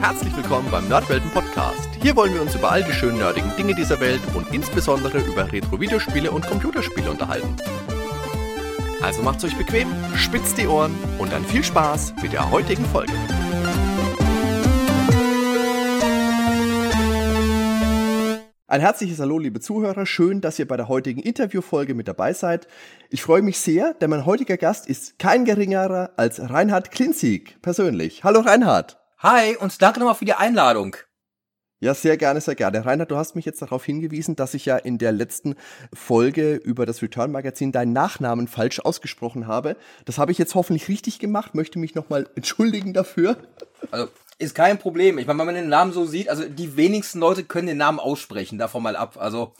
Herzlich willkommen beim Nerdwelten Podcast. Hier wollen wir uns über all die schönen nerdigen Dinge dieser Welt und insbesondere über Retro-Videospiele und Computerspiele unterhalten. Also macht's euch bequem, spitzt die Ohren und dann viel Spaß mit der heutigen Folge. Ein herzliches Hallo, liebe Zuhörer. Schön, dass ihr bei der heutigen Interviewfolge mit dabei seid. Ich freue mich sehr, denn mein heutiger Gast ist kein geringerer als Reinhard Klinzig persönlich. Hallo Reinhard. Hi und danke nochmal für die Einladung. Ja, sehr gerne, sehr gerne. Reinhard, du hast mich jetzt darauf hingewiesen, dass ich ja in der letzten Folge über das Return Magazin deinen Nachnamen falsch ausgesprochen habe. Das habe ich jetzt hoffentlich richtig gemacht, möchte mich nochmal entschuldigen dafür. Also, ist kein Problem. Ich meine, wenn man den Namen so sieht, also die wenigsten Leute können den Namen aussprechen, davon mal ab. Also,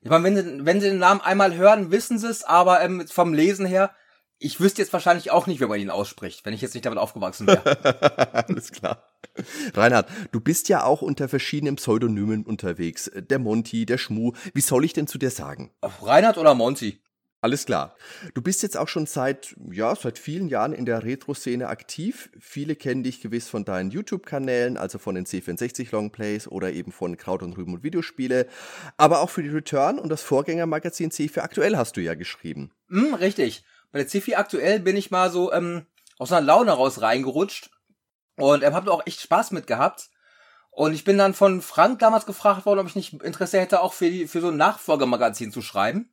ich meine, wenn sie, wenn sie den Namen einmal hören, wissen sie es, aber ähm, vom Lesen her, ich wüsste jetzt wahrscheinlich auch nicht, wie man ihn ausspricht, wenn ich jetzt nicht damit aufgewachsen wäre. Alles klar. Reinhard, du bist ja auch unter verschiedenen Pseudonymen unterwegs. Der Monty, der Schmu. Wie soll ich denn zu dir sagen? Reinhard oder Monty? Alles klar. Du bist jetzt auch schon seit, ja, seit vielen Jahren in der Retro-Szene aktiv. Viele kennen dich gewiss von deinen YouTube-Kanälen, also von den C64 Longplays oder eben von Kraut und Rüben und Videospiele. Aber auch für die Return und das Vorgängermagazin C4 Aktuell hast du ja geschrieben. Hm, richtig. Bei der C4 Aktuell bin ich mal so ähm, aus einer Laune raus reingerutscht und ähm, habe auch echt Spaß mit gehabt. Und ich bin dann von Frank damals gefragt worden, ob ich nicht Interesse hätte, auch für, die, für so ein Nachfolgermagazin zu schreiben.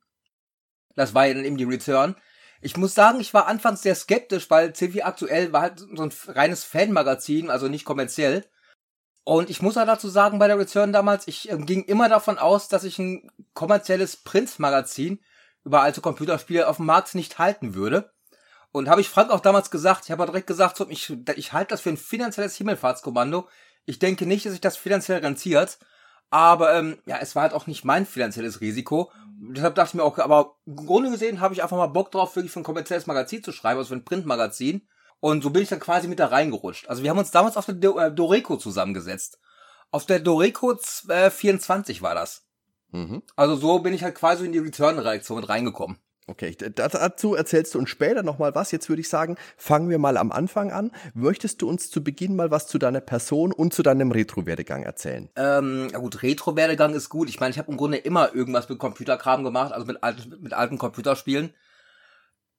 Das war ja dann eben die Return. Ich muss sagen, ich war anfangs sehr skeptisch, weil CV aktuell war halt so ein reines Fanmagazin, also nicht kommerziell. Und ich muss auch dazu sagen, bei der Return damals, ich äh, ging immer davon aus, dass ich ein kommerzielles Prinz-Magazin über alte Computerspiele auf dem Markt nicht halten würde. Und habe ich Frank auch damals gesagt, ich habe direkt gesagt, so, ich, ich halte das für ein finanzielles Himmelfahrtskommando. Ich denke nicht, dass sich das finanziell rentiert. Aber ähm, ja, es war halt auch nicht mein finanzielles Risiko. Deshalb dachte ich mir auch, aber im Grunde gesehen habe ich einfach mal Bock drauf, wirklich für ein kommerzielles Magazin zu schreiben, also für ein Printmagazin. Und so bin ich dann quasi mit da reingerutscht. Also wir haben uns damals auf der äh, Doreco zusammengesetzt. Auf der Doreco äh, 24 war das. Mhm. Also so bin ich halt quasi in die Return-Reaktion mit reingekommen. Okay, dazu erzählst du uns später nochmal was. Jetzt würde ich sagen, fangen wir mal am Anfang an. Möchtest du uns zu Beginn mal was zu deiner Person und zu deinem Retro-Werdegang erzählen? Ähm, ja gut, Retro-Werdegang ist gut. Ich meine, ich habe im Grunde immer irgendwas mit Computerkram gemacht, also mit alten, mit alten Computerspielen.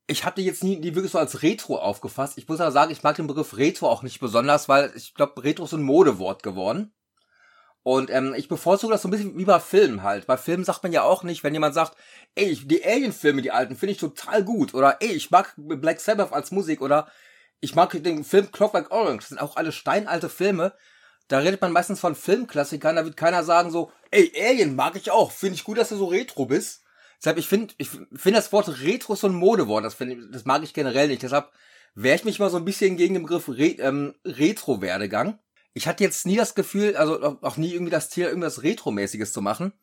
Ich habe die jetzt nie, nie wirklich so als Retro aufgefasst. Ich muss aber sagen, ich mag den Begriff Retro auch nicht besonders, weil ich glaube, Retro ist ein Modewort geworden. Und ähm, ich bevorzuge das so ein bisschen wie bei Filmen halt. Bei Filmen sagt man ja auch nicht, wenn jemand sagt, ey, die Alien-Filme, die alten, finde ich total gut. Oder ey, ich mag Black Sabbath als Musik. Oder ich mag den Film Clockwork Orange. Das sind auch alle steinalte Filme. Da redet man meistens von Filmklassikern. Da wird keiner sagen so, ey, Alien mag ich auch. Finde ich gut, dass du so retro bist. Deshalb, ich finde ich finde das Wort Retro so ein Modewort. Das, find, das mag ich generell nicht. Deshalb wehre ich mich mal so ein bisschen gegen den Begriff Re ähm, Retro-Werdegang ich hatte jetzt nie das Gefühl, also auch nie irgendwie das Ziel, irgendwas Retro-mäßiges zu machen.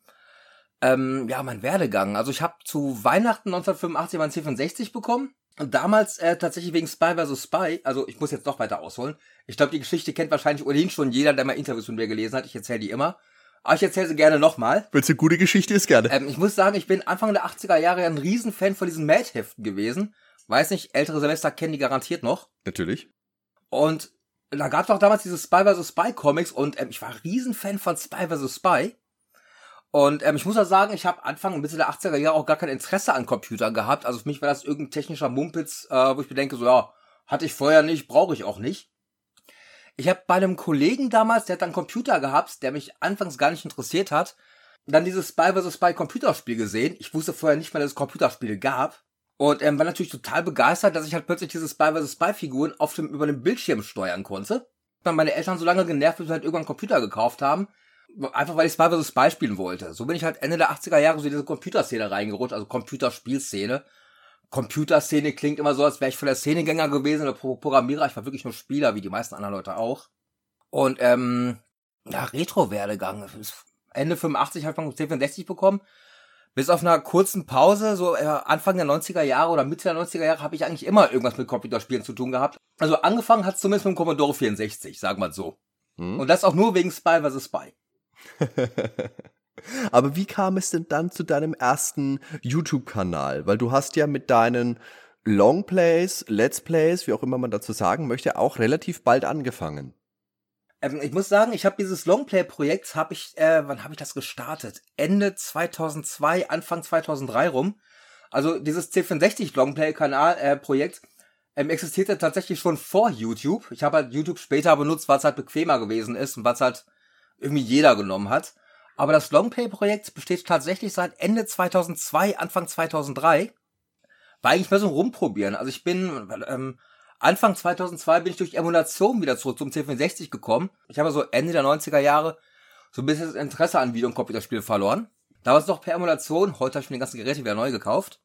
Ähm, ja, mein Werdegang. Also ich habe zu Weihnachten 1985 mein C64 bekommen. Und damals äh, tatsächlich wegen Spy vs. Spy, also ich muss jetzt noch weiter ausholen. Ich glaube, die Geschichte kennt wahrscheinlich ohnehin schon jeder, der mal Interviews mit mir gelesen hat. Ich erzähle die immer. Aber ich erzähle sie gerne nochmal. Wenn es eine gute Geschichte ist, gerne. Ähm, ich muss sagen, ich bin Anfang der 80er Jahre ein Riesenfan von diesen Mad-Heften gewesen. Weiß nicht, ältere Semester kennen die garantiert noch. Natürlich. Und da gab es auch damals diese Spy vs. Spy Comics und ähm, ich war Riesenfan von Spy vs. Spy. Und ähm, ich muss ja sagen, ich habe Anfang Mitte der 80er Jahre auch gar kein Interesse an Computern gehabt. Also für mich war das irgendein technischer Mumpitz, äh, wo ich mir denke, so ja, hatte ich vorher nicht, brauche ich auch nicht. Ich habe bei einem Kollegen damals, der hat einen Computer gehabt, der mich anfangs gar nicht interessiert hat, dann dieses Spy vs. Spy Computerspiel gesehen. Ich wusste vorher nicht mal, dass es Computerspiele gab. Und ähm, war natürlich total begeistert, dass ich halt plötzlich diese Spy vs. Spy Figuren auf dem, über dem Bildschirm steuern konnte. Dann meine Eltern so lange genervt, bis sie halt irgendwann einen Computer gekauft haben. Einfach weil ich Spy vs. Spy spielen wollte. So bin ich halt Ende der 80er Jahre so in diese Computerszene reingerutscht, also Computerspielszene. Computerszene klingt immer so, als wäre ich voll der Szenegänger gewesen oder Programmierer. Ich war wirklich nur Spieler, wie die meisten anderen Leute auch. Und ähm, ja, Retro-Werdegang. Ende 85 habe ich mein C64 bekommen bis auf einer kurzen Pause, so äh, Anfang der 90er Jahre oder Mitte der 90er Jahre, habe ich eigentlich immer irgendwas mit Computerspielen zu tun gehabt. Also angefangen hat es zumindest mit dem Commodore 64, sagen wir so. Hm. Und das auch nur wegen Spy vs. Spy. Aber wie kam es denn dann zu deinem ersten YouTube-Kanal? Weil du hast ja mit deinen Longplays, Let's Plays, wie auch immer man dazu sagen möchte, auch relativ bald angefangen. Ähm, ich muss sagen, ich habe dieses Longplay-Projekt, habe ich, äh, wann habe ich das gestartet? Ende 2002, Anfang 2003 rum. Also dieses C64 Longplay-Kanal-Projekt äh, ähm, existierte tatsächlich schon vor YouTube. Ich habe halt YouTube später benutzt, es halt bequemer gewesen ist und was halt irgendwie jeder genommen hat. Aber das Longplay-Projekt besteht tatsächlich seit Ende 2002, Anfang 2003. War eigentlich mehr so ein Rumprobieren. Also ich bin, ähm, Anfang 2002 bin ich durch Emulation wieder zurück zum C64 gekommen. Ich habe so Ende der 90er Jahre so ein bisschen das Interesse an Video- und Computerspielen verloren. Damals noch per Emulation, heute habe ich mir die ganzen Geräte wieder neu gekauft.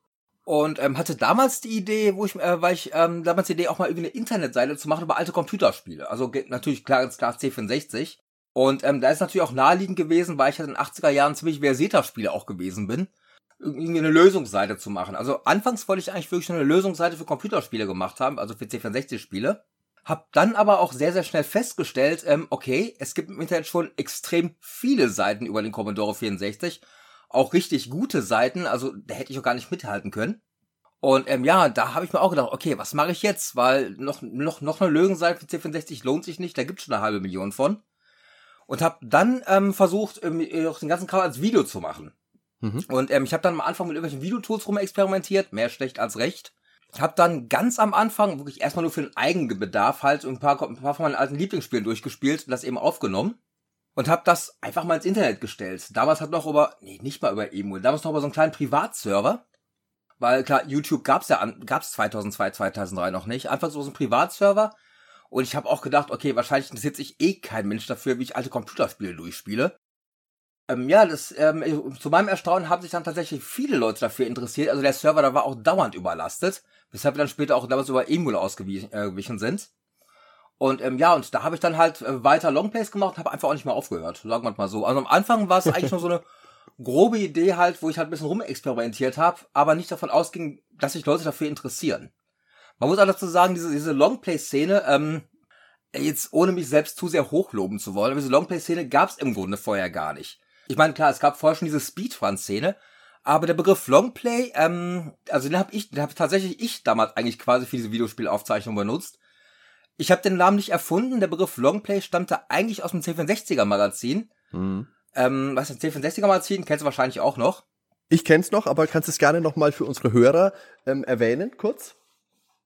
Und ähm, hatte damals die Idee, wo ich, äh, weil ich ähm, damals die Idee, auch mal irgendwie eine Internetseite zu machen über alte Computerspiele. Also natürlich klar, ganz klar C64. Und ähm, da ist natürlich auch naheliegend gewesen, weil ich halt in den 80er Jahren ziemlich Versierter-Spieler auch gewesen bin irgendwie eine Lösungsseite zu machen. Also anfangs wollte ich eigentlich wirklich eine Lösungsseite für Computerspiele gemacht haben, also für C64-Spiele. Hab dann aber auch sehr, sehr schnell festgestellt, ähm, okay, es gibt im Internet schon extrem viele Seiten über den Commodore 64. Auch richtig gute Seiten, also da hätte ich auch gar nicht mithalten können. Und ähm, ja, da habe ich mir auch gedacht, okay, was mache ich jetzt? Weil noch, noch, noch eine Lösungsseite für C64 lohnt sich nicht, da gibt's schon eine halbe Million von. Und habe dann ähm, versucht, ähm, den ganzen Kram als Video zu machen. Mhm. Und ähm, ich habe dann am Anfang mit irgendwelchen Videotools rumexperimentiert, mehr schlecht als recht. Ich habe dann ganz am Anfang wirklich erstmal nur für den Eigenbedarf halt ein paar, ein paar von meinen alten Lieblingsspielen durchgespielt und das eben aufgenommen. Und habe das einfach mal ins Internet gestellt. Damals hat noch über, nee, nicht mal über Emul, damals noch über so einen kleinen Privatserver. Weil klar, YouTube gab's ja, gab's 2002, 2003 noch nicht. Einfach so, so ein Privatserver. Und ich habe auch gedacht, okay, wahrscheinlich interessiert sich eh kein Mensch dafür, wie ich alte Computerspiele durchspiele. Ähm, ja, das, ähm, zu meinem Erstaunen haben sich dann tatsächlich viele Leute dafür interessiert. Also der Server da war auch dauernd überlastet, weshalb wir dann später auch damals über Emul ausgewichen äh, sind. Und ähm, ja, und da habe ich dann halt äh, weiter Longplays gemacht, habe einfach auch nicht mehr aufgehört, sagen wir mal so. Also am Anfang war es eigentlich nur so eine grobe Idee halt, wo ich halt ein bisschen rumexperimentiert habe, aber nicht davon ausging, dass sich Leute dafür interessieren. Man muss auch dazu sagen, diese, diese Longplay-Szene, ähm, jetzt ohne mich selbst zu sehr hochloben zu wollen, aber diese Longplay-Szene gab es im Grunde vorher gar nicht. Ich meine, klar, es gab vorher schon diese Speedrun-Szene, aber der Begriff Longplay, ähm, also den habe ich, den habe tatsächlich ich damals eigentlich quasi für diese Videospielaufzeichnung benutzt. Ich habe den Namen nicht erfunden. Der Begriff Longplay stammte eigentlich aus dem C64er Magazin. Mhm. Ähm, was ist ein C64er Magazin? Kennst du wahrscheinlich auch noch. Ich kenn's noch, aber kannst es gerne noch mal für unsere Hörer ähm, erwähnen, kurz?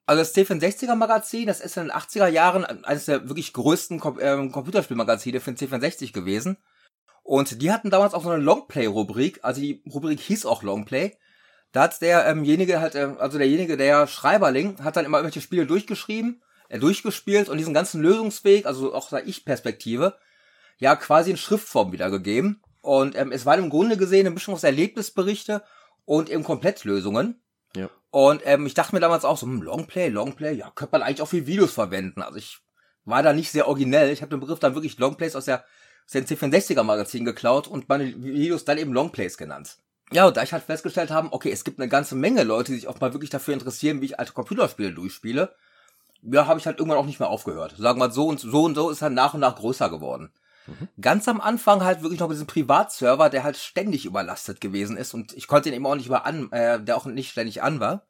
Also das C64er Magazin, das ist in den 80er Jahren eines der wirklich größten Com ähm, Computerspielmagazine für den C64 gewesen. Und die hatten damals auch so eine Longplay-Rubrik, also die Rubrik hieß auch Longplay. Da hat derjenige halt, äh, also derjenige, der Schreiberling, hat dann immer irgendwelche Spiele durchgeschrieben, äh, durchgespielt und diesen ganzen Lösungsweg, also auch der Ich-Perspektive, ja quasi in Schriftform wiedergegeben. Und ähm, es war im Grunde gesehen eine Mischung aus Erlebnisberichte und eben Komplettlösungen. Ja. Und ähm, ich dachte mir damals auch so, hm, Longplay, Longplay, ja, könnte man eigentlich auch für Videos verwenden. Also ich war da nicht sehr originell. Ich habe den Begriff dann wirklich Longplays aus der C64er Magazin geklaut und meine Videos dann eben Longplays genannt. Ja, und da ich halt festgestellt habe, okay, es gibt eine ganze Menge Leute, die sich auch mal wirklich dafür interessieren, wie ich alte Computerspiele durchspiele, ja, habe ich halt irgendwann auch nicht mehr aufgehört. Sagen wir mal so und so und so ist halt nach und nach größer geworden. Mhm. Ganz am Anfang halt wirklich noch mit diesem Privatserver, der halt ständig überlastet gewesen ist und ich konnte ihn eben auch nicht über an, äh, der auch nicht ständig an war.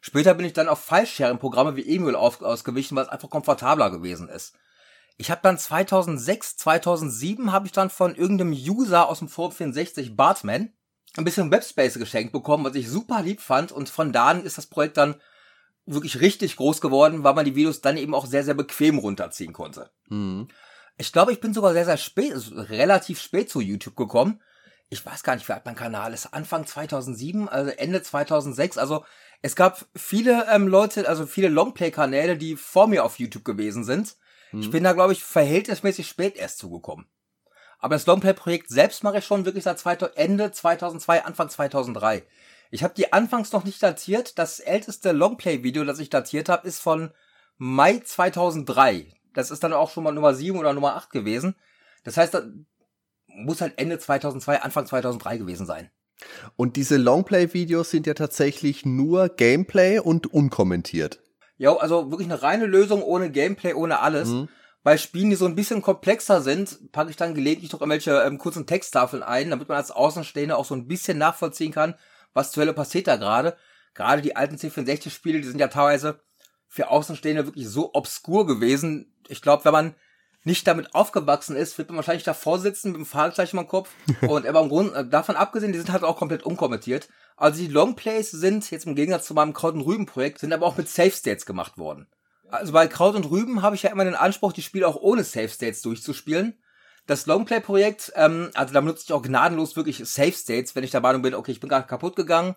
Später bin ich dann auf File-Sharing-Programme wie Emul ausgewichen, weil es einfach komfortabler gewesen ist. Ich habe dann 2006, 2007 habe ich dann von irgendeinem User aus dem Forum 64, Bartman, ein bisschen Webspace geschenkt bekommen, was ich super lieb fand. Und von da an ist das Projekt dann wirklich richtig groß geworden, weil man die Videos dann eben auch sehr, sehr bequem runterziehen konnte. Mhm. Ich glaube, ich bin sogar sehr, sehr spät, relativ spät zu YouTube gekommen. Ich weiß gar nicht, wie alt mein Kanal ist. Anfang 2007, also Ende 2006. Also es gab viele ähm, Leute, also viele Longplay-Kanäle, die vor mir auf YouTube gewesen sind. Hm. Ich bin da, glaube ich, verhältnismäßig spät erst zugekommen. Aber das Longplay-Projekt selbst mache ich schon wirklich seit Ende 2002, Anfang 2003. Ich habe die anfangs noch nicht datiert. Das älteste Longplay-Video, das ich datiert habe, ist von Mai 2003. Das ist dann auch schon mal Nummer 7 oder Nummer 8 gewesen. Das heißt, das muss halt Ende 2002, Anfang 2003 gewesen sein. Und diese Longplay-Videos sind ja tatsächlich nur Gameplay und unkommentiert. Ja, also wirklich eine reine Lösung ohne Gameplay, ohne alles. Mhm. Bei Spielen, die so ein bisschen komplexer sind, packe ich dann gelegentlich noch irgendwelche ähm, kurzen Texttafeln ein, damit man als Außenstehender auch so ein bisschen nachvollziehen kann, was zur Hölle passiert da gerade. Gerade die alten C64-Spiele, die sind ja teilweise für Außenstehende wirklich so obskur gewesen. Ich glaube, wenn man nicht damit aufgewachsen ist, wird man wahrscheinlich davor sitzen mit dem Fragezeichen im Kopf. Und aber im Grunde, äh, davon abgesehen, die sind halt auch komplett unkommentiert. Also die Longplays sind, jetzt im Gegensatz zu meinem Kraut- und Rüben-Projekt, sind aber auch mit Safe States gemacht worden. Also bei Kraut und Rüben habe ich ja immer den Anspruch, die Spiele auch ohne Safe States durchzuspielen. Das Longplay-Projekt, ähm, also da benutze ich auch gnadenlos wirklich Safe States, wenn ich der Meinung bin, okay, ich bin gerade kaputt gegangen.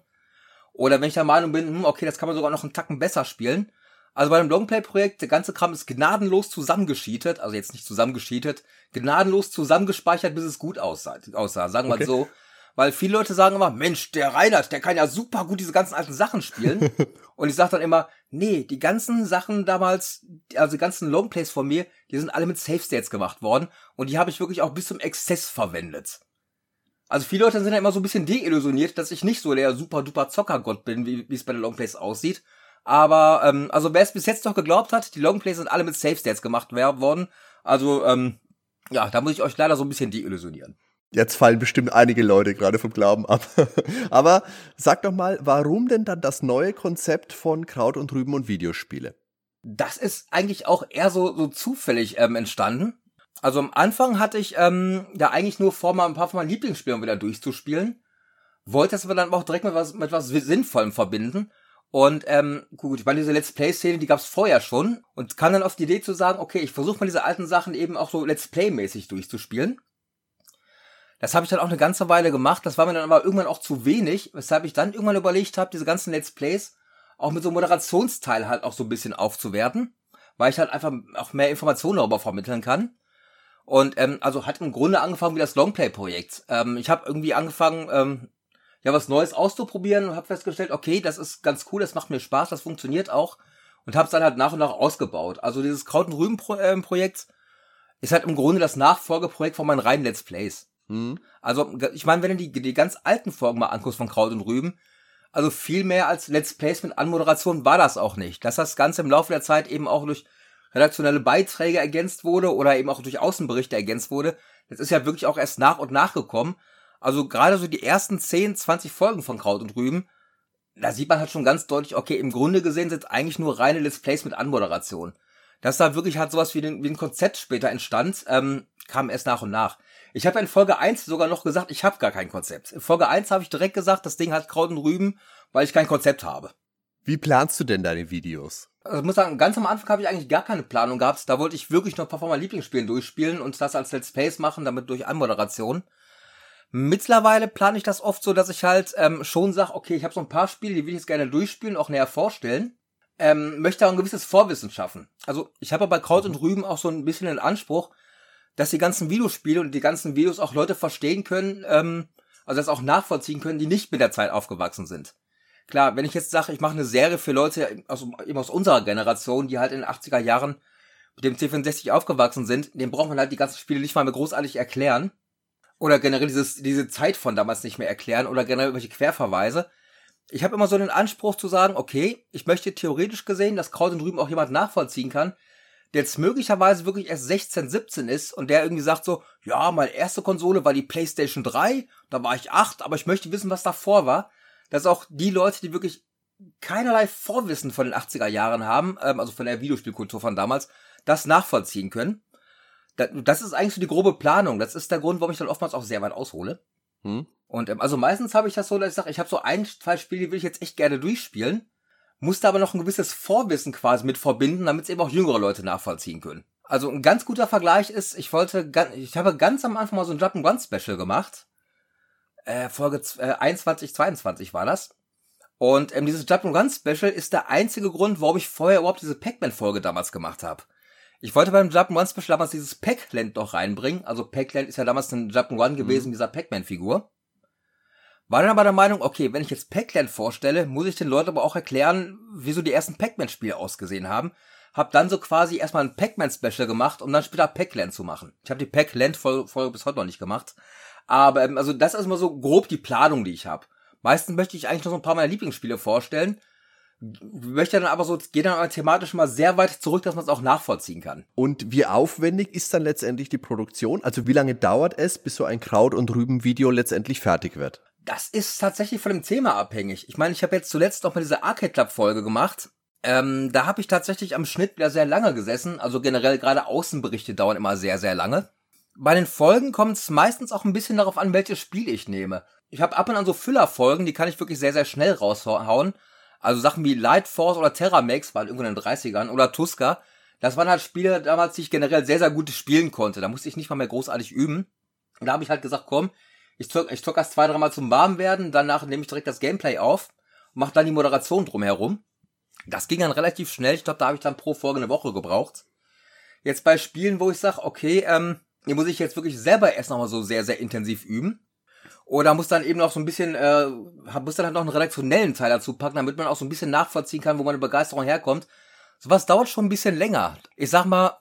Oder wenn ich der Meinung bin, hm, okay, das kann man sogar noch einen Tacken besser spielen. Also bei dem Longplay-Projekt, der ganze Kram ist gnadenlos zusammengescheatet, also jetzt nicht zusammengescheatet, gnadenlos zusammengespeichert, bis es gut aussah, aussah sagen wir okay. so. Weil viele Leute sagen immer, Mensch, der Reinhard, der kann ja super gut diese ganzen alten Sachen spielen. und ich sage dann immer, nee, die ganzen Sachen damals, also die ganzen Longplays von mir, die sind alle mit Safe States gemacht worden. Und die habe ich wirklich auch bis zum Exzess verwendet. Also viele Leute sind ja immer so ein bisschen deillusioniert, dass ich nicht so der super duper Zockergott bin, wie es bei den Longplays aussieht. Aber, ähm, also wer es bis jetzt noch geglaubt hat, die Longplays sind alle mit Safe Stats gemacht worden. Also, ähm, ja, da muss ich euch leider so ein bisschen deillusionieren. Jetzt fallen bestimmt einige Leute gerade vom Glauben ab. Aber sag doch mal, warum denn dann das neue Konzept von Kraut und Rüben und Videospiele? Das ist eigentlich auch eher so, so zufällig ähm, entstanden. Also am Anfang hatte ich ähm, ja eigentlich nur vor, mal ein paar von meinen Lieblingsspielen wieder durchzuspielen. Wollte das aber dann auch direkt mit was, mit was Sinnvollem verbinden und ähm, gut, ich meine, diese Let's Play-Szene, die gab's vorher schon und kam dann auf die Idee zu sagen, okay, ich versuche mal diese alten Sachen eben auch so Let's Play-mäßig durchzuspielen. Das habe ich dann auch eine ganze Weile gemacht, das war mir dann aber irgendwann auch zu wenig, weshalb ich dann irgendwann überlegt habe, diese ganzen Let's Plays auch mit so einem Moderationsteil halt auch so ein bisschen aufzuwerten, weil ich halt einfach auch mehr Informationen darüber vermitteln kann. Und ähm, also hat im Grunde angefangen wie das Longplay-Projekt. Ähm, ich habe irgendwie angefangen, ähm, ja was Neues auszuprobieren und habe festgestellt, okay, das ist ganz cool, das macht mir Spaß, das funktioniert auch und habe es dann halt nach und nach ausgebaut. Also dieses Kraut und Rüben ähm, ist halt im Grunde das Nachfolgeprojekt von meinen reinen Let's Plays. Mhm. Also ich meine, wenn du die, die ganz alten Folgen mal anguckst von Kraut und Rüben, also viel mehr als Let's Plays mit Anmoderation war das auch nicht. Dass das Ganze im Laufe der Zeit eben auch durch redaktionelle Beiträge ergänzt wurde oder eben auch durch Außenberichte ergänzt wurde, das ist ja wirklich auch erst nach und nach gekommen. Also gerade so die ersten 10, 20 Folgen von Kraut und Rüben, da sieht man halt schon ganz deutlich, okay, im Grunde gesehen sind es eigentlich nur reine Let's Plays mit Anmoderation. Dass da wirklich halt sowas wie, den, wie ein Konzept später entstand, ähm, kam erst nach und nach. Ich habe in Folge 1 sogar noch gesagt, ich habe gar kein Konzept. In Folge 1 habe ich direkt gesagt, das Ding hat Kraut und Rüben, weil ich kein Konzept habe. Wie planst du denn deine Videos? Also ich muss sagen, ganz am Anfang habe ich eigentlich gar keine Planung gehabt. Da wollte ich wirklich noch ein paar von meinen Lieblingsspielen durchspielen und das als Let's Plays machen, damit durch Anmoderation. Mittlerweile plane ich das oft so, dass ich halt ähm, schon sage, okay, ich habe so ein paar Spiele, die will ich jetzt gerne durchspielen, auch näher vorstellen. Ähm, möchte auch ein gewisses Vorwissen schaffen. Also ich habe bei Kraut und Rüben auch so ein bisschen den Anspruch, dass die ganzen Videospiele und die ganzen Videos auch Leute verstehen können, ähm, also das auch nachvollziehen können, die nicht mit der Zeit aufgewachsen sind. Klar, wenn ich jetzt sage, ich mache eine Serie für Leute aus, eben aus unserer Generation, die halt in den 80er Jahren mit dem C64 aufgewachsen sind, dem braucht man halt die ganzen Spiele nicht mal mehr großartig erklären oder generell dieses, diese Zeit von damals nicht mehr erklären oder generell irgendwelche Querverweise. Ich habe immer so den Anspruch zu sagen, okay, ich möchte theoretisch gesehen, dass Kraut und Rüben auch jemand nachvollziehen kann, der jetzt möglicherweise wirklich erst 16, 17 ist und der irgendwie sagt so, ja, meine erste Konsole war die PlayStation 3, da war ich 8, aber ich möchte wissen, was davor war. Dass auch die Leute, die wirklich keinerlei Vorwissen von den 80er Jahren haben, ähm, also von der Videospielkultur von damals, das nachvollziehen können das ist eigentlich so die grobe Planung. Das ist der Grund, warum ich dann oftmals auch sehr weit aushole. Hm. Und ähm, also meistens habe ich das so, dass ich sage, ich habe so ein, zwei Spiele, die will ich jetzt echt gerne durchspielen, musste aber noch ein gewisses Vorwissen quasi mit verbinden, damit es eben auch jüngere Leute nachvollziehen können. Also ein ganz guter Vergleich ist, ich wollte, ich habe ganz am Anfang mal so ein Jump Run Special gemacht. Äh, Folge äh, 21, 22 war das. Und ähm, dieses Jump Run Special ist der einzige Grund, warum ich vorher überhaupt diese Pac-Man Folge damals gemacht habe. Ich wollte beim Jump'n'Run Special damals dieses Pac-Land noch reinbringen. Also Pac-Land ist ja damals ein Jump'n'Run gewesen, mhm. dieser Pac-Man-Figur. War dann aber der Meinung, okay, wenn ich jetzt Pac-Land vorstelle, muss ich den Leuten aber auch erklären, wieso die ersten Pac-Man-Spiele ausgesehen haben. Hab dann so quasi erstmal ein Pac-Man-Special gemacht, um dann später Pac-Land zu machen. Ich habe die Pac-Land-Folge bis heute noch nicht gemacht. Aber ähm, also das ist mal so grob die Planung, die ich habe. Meistens möchte ich eigentlich noch so ein paar meiner Lieblingsspiele vorstellen möchte dann aber so, geht dann aber thematisch mal sehr weit zurück, dass man es auch nachvollziehen kann. Und wie aufwendig ist dann letztendlich die Produktion? Also wie lange dauert es, bis so ein Kraut- und Rüben-Video letztendlich fertig wird? Das ist tatsächlich von dem Thema abhängig. Ich meine, ich habe jetzt zuletzt noch mal diese Arcade Club Folge gemacht. Ähm, da habe ich tatsächlich am Schnitt wieder sehr lange gesessen. Also generell gerade Außenberichte dauern immer sehr, sehr lange. Bei den Folgen kommt es meistens auch ein bisschen darauf an, welches Spiel ich nehme. Ich habe ab und an so Füllerfolgen, die kann ich wirklich sehr, sehr schnell raushauen. Also Sachen wie Light Force oder Terramax, waren irgendwann in den 30ern, oder Tuska. Das waren halt Spiele damals, die ich generell sehr, sehr gut spielen konnte. Da musste ich nicht mal mehr großartig üben. Und da habe ich halt gesagt, komm, ich zock, ich zock erst zwei, dreimal zum Warmwerden, danach nehme ich direkt das Gameplay auf und mache dann die Moderation drumherum. Das ging dann relativ schnell. Ich glaube, da habe ich dann pro Folge eine Woche gebraucht. Jetzt bei Spielen, wo ich sage, okay, ähm, hier muss ich jetzt wirklich selber erst nochmal so sehr, sehr intensiv üben. Oder muss dann eben noch so ein bisschen, äh, muss dann halt noch einen redaktionellen Teil dazu packen, damit man auch so ein bisschen nachvollziehen kann, wo meine Begeisterung herkommt. Sowas dauert schon ein bisschen länger. Ich sag mal,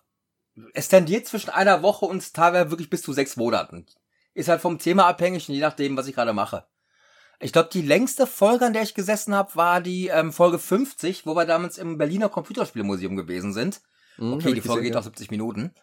es tendiert zwischen einer Woche und teilweise wirklich bis zu sechs Monaten. Ist halt vom Thema abhängig und je nachdem, was ich gerade mache. Ich glaube, die längste Folge, an der ich gesessen habe, war die ähm, Folge 50, wo wir damals im Berliner Computerspielmuseum gewesen sind. Mhm, okay, die Folge gesehen, geht ja. auch 70 Minuten.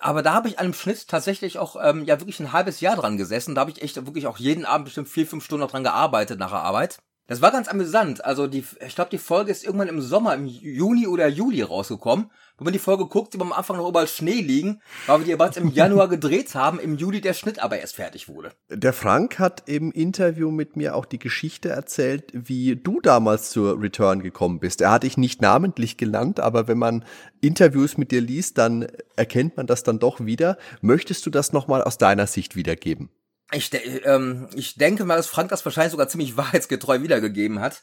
Aber da habe ich an einem Schnitt tatsächlich auch ähm, ja wirklich ein halbes Jahr dran gesessen. Da habe ich echt wirklich auch jeden Abend bestimmt vier, fünf Stunden dran gearbeitet nach der Arbeit. Das war ganz amüsant. Also die, ich glaube, die Folge ist irgendwann im Sommer, im Juni oder Juli rausgekommen. Wenn man die Folge guckt, sieht man am Anfang noch überall Schnee liegen, weil wir die bereits im Januar gedreht haben, im Juli der Schnitt aber erst fertig wurde. Der Frank hat im Interview mit mir auch die Geschichte erzählt, wie du damals zur Return gekommen bist. Er hat dich nicht namentlich genannt, aber wenn man Interviews mit dir liest, dann erkennt man das dann doch wieder. Möchtest du das nochmal aus deiner Sicht wiedergeben? Ich, de ähm, ich denke mal, dass Frank das wahrscheinlich sogar ziemlich wahrheitsgetreu wiedergegeben hat.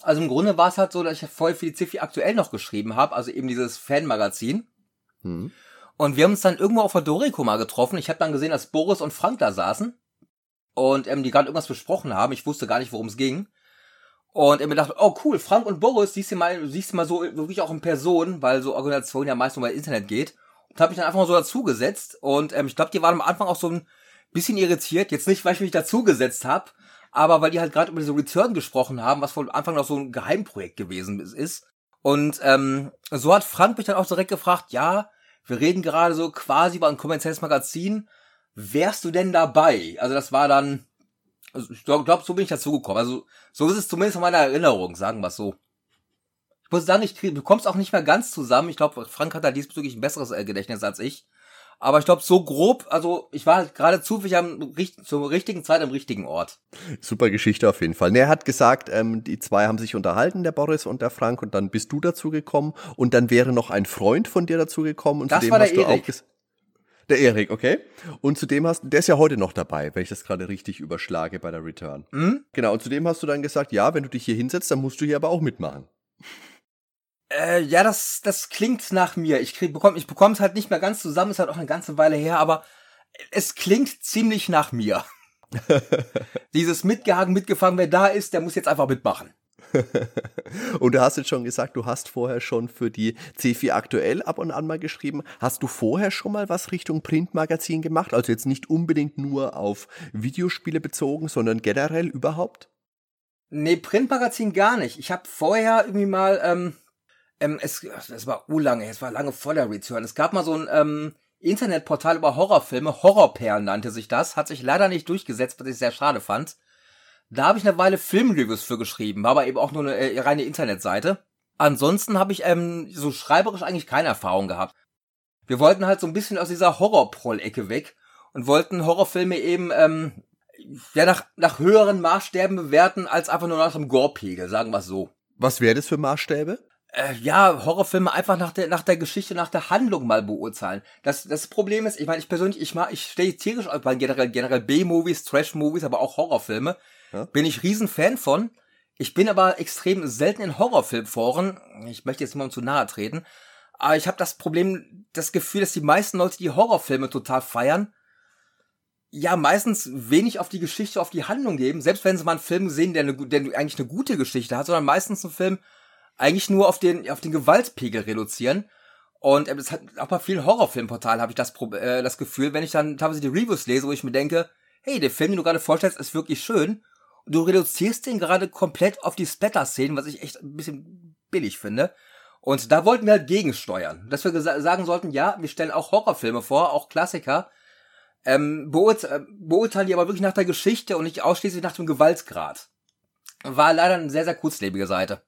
Also im Grunde war es halt so, dass ich vorher für die Ziffy aktuell noch geschrieben habe, also eben dieses Fanmagazin. Mhm. Und wir haben uns dann irgendwo auf der Dorico mal getroffen. Ich habe dann gesehen, dass Boris und Frank da saßen und ähm, die gerade irgendwas besprochen haben. Ich wusste gar nicht, worum es ging. Und er mir dachte, oh cool, Frank und Boris, siehst du mal, siehst du mal so wirklich auch in Person, weil so Organisation ja meist nur bei Internet geht. Und habe ich dann einfach mal so dazugesetzt. Und ähm, ich glaube, die waren am Anfang auch so ein bisschen irritiert. Jetzt nicht, weil ich mich dazugesetzt habe, aber weil die halt gerade über diese Return gesprochen haben, was von Anfang noch so ein Geheimprojekt gewesen ist. Und ähm, so hat Frank mich dann auch direkt gefragt, ja, wir reden gerade so quasi über ein kommerzielles Magazin. Wärst du denn dabei? Also das war dann, also ich glaube, glaub, so bin ich dazu gekommen. Also so ist es zumindest in meiner Erinnerung, sagen wir es so. Ich muss sagen, ich bekomme es auch nicht mehr ganz zusammen. Ich glaube, Frank hat da diesbezüglich ein besseres Gedächtnis als ich. Aber ich glaube, so grob, also ich war halt gerade zufällig am, zur richtigen Zeit am richtigen Ort. Super Geschichte auf jeden Fall. Ne, er hat gesagt, ähm, die zwei haben sich unterhalten, der Boris und der Frank, und dann bist du dazu gekommen und dann wäre noch ein Freund von dir dazu gekommen. Und das war der Erik. Der Erik, okay. Und zudem hast der ist ja heute noch dabei, wenn ich das gerade richtig überschlage bei der Return. Mhm. Genau, und zudem hast du dann gesagt, ja, wenn du dich hier hinsetzt, dann musst du hier aber auch mitmachen. Äh, ja, das, das klingt nach mir. Ich krieg, bekomm, ich bekomme es halt nicht mehr ganz zusammen, ist halt auch eine ganze Weile her, aber es klingt ziemlich nach mir. Dieses mitgehagen, mitgefangen, wer da ist, der muss jetzt einfach mitmachen. und du hast jetzt schon gesagt, du hast vorher schon für die C4 aktuell ab und an mal geschrieben. Hast du vorher schon mal was Richtung Printmagazin gemacht? Also jetzt nicht unbedingt nur auf Videospiele bezogen, sondern generell überhaupt? Nee, Printmagazin gar nicht. Ich habe vorher irgendwie mal ähm, ähm, es, es war urlange, es war lange vor der Return. Es gab mal so ein ähm, Internetportal über Horrorfilme, Horrorperlen nannte sich das, hat sich leider nicht durchgesetzt, was ich sehr schade fand. Da habe ich eine Weile Filmreviews für geschrieben, war aber eben auch nur eine äh, reine Internetseite. Ansonsten habe ich ähm, so schreiberisch eigentlich keine Erfahrung gehabt. Wir wollten halt so ein bisschen aus dieser Horrorproll-Ecke weg und wollten Horrorfilme eben ähm, ja nach, nach höheren Maßstäben bewerten als einfach nur nach dem Gore-Pegel, sagen wir so. Was wäre das für Maßstäbe? Äh, ja, Horrorfilme einfach nach der, nach der Geschichte, nach der Handlung mal beurteilen. Das, das Problem ist, ich meine, ich persönlich, ich mag, ich stehe tierisch bei generell, generell B-Movies, Trash-Movies, aber auch Horrorfilme. Ja? Bin ich riesen Fan von. Ich bin aber extrem selten in Horrorfilmforen. Ich möchte jetzt niemandem zu nahe treten. Aber ich habe das Problem, das Gefühl, dass die meisten Leute, die Horrorfilme total feiern, ja, meistens wenig auf die Geschichte, auf die Handlung geben, selbst wenn sie mal einen Film sehen, der, eine, der eigentlich eine gute Geschichte hat, sondern meistens einen Film, eigentlich nur auf den, auf den Gewaltpegel reduzieren. Und äh, hat, auch bei vielen Horrorfilmportalen habe ich das, äh, das Gefühl, wenn ich dann teilweise die Reviews lese, wo ich mir denke, hey, der Film, den du gerade vorstellst, ist wirklich schön. Und du reduzierst den gerade komplett auf die Splatter-Szenen, was ich echt ein bisschen billig finde. Und da wollten wir halt gegensteuern. Dass wir sagen sollten, ja, wir stellen auch Horrorfilme vor, auch Klassiker. Ähm, beurte äh, beurteilen die aber wirklich nach der Geschichte und nicht ausschließlich nach dem Gewaltgrad. War leider eine sehr, sehr kurzlebige Seite.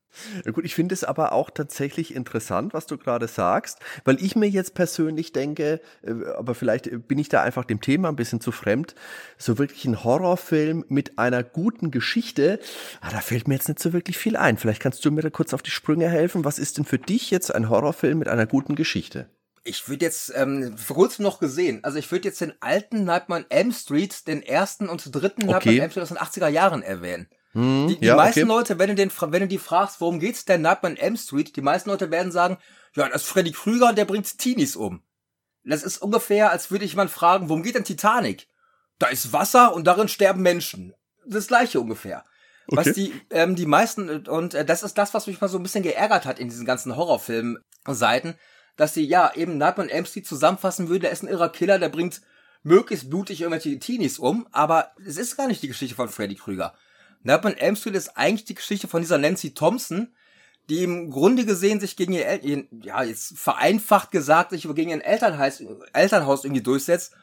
Ja gut, ich finde es aber auch tatsächlich interessant, was du gerade sagst, weil ich mir jetzt persönlich denke, äh, aber vielleicht bin ich da einfach dem Thema ein bisschen zu fremd, so wirklich ein Horrorfilm mit einer guten Geschichte, ah, da fällt mir jetzt nicht so wirklich viel ein. Vielleicht kannst du mir da kurz auf die Sprünge helfen. Was ist denn für dich jetzt ein Horrorfilm mit einer guten Geschichte? Ich würde jetzt ähm, vor kurzem noch gesehen, also ich würde jetzt den alten Nightmare Elm Street, den ersten und dritten okay. Nightmare Elm Street aus den 80er Jahren erwähnen. Hm, die, die ja, meisten okay. Leute, wenn du, den, wenn du die fragst, worum geht's denn Nightmare M Street, die meisten Leute werden sagen, ja, das ist Freddy Krüger und der bringt Teenies um. Das ist ungefähr, als würde ich jemand fragen, worum geht denn Titanic? Da ist Wasser und darin sterben Menschen. Das gleiche ungefähr. Okay. Was die, ähm, die meisten, und äh, das ist das, was mich mal so ein bisschen geärgert hat in diesen ganzen Horrorfilm-Seiten, dass sie ja eben Nightmare M Street zusammenfassen würde, er ist ein irrer Killer, der bringt möglichst blutig irgendwelche Teenies um, aber es ist gar nicht die Geschichte von Freddy Krüger. Nightmare on Elm Street ist eigentlich die Geschichte von dieser Nancy Thompson, die im Grunde gesehen sich gegen ihr, El ja, jetzt vereinfacht gesagt, sich gegen ihr Elternhaus, Elternhaus irgendwie durchsetzt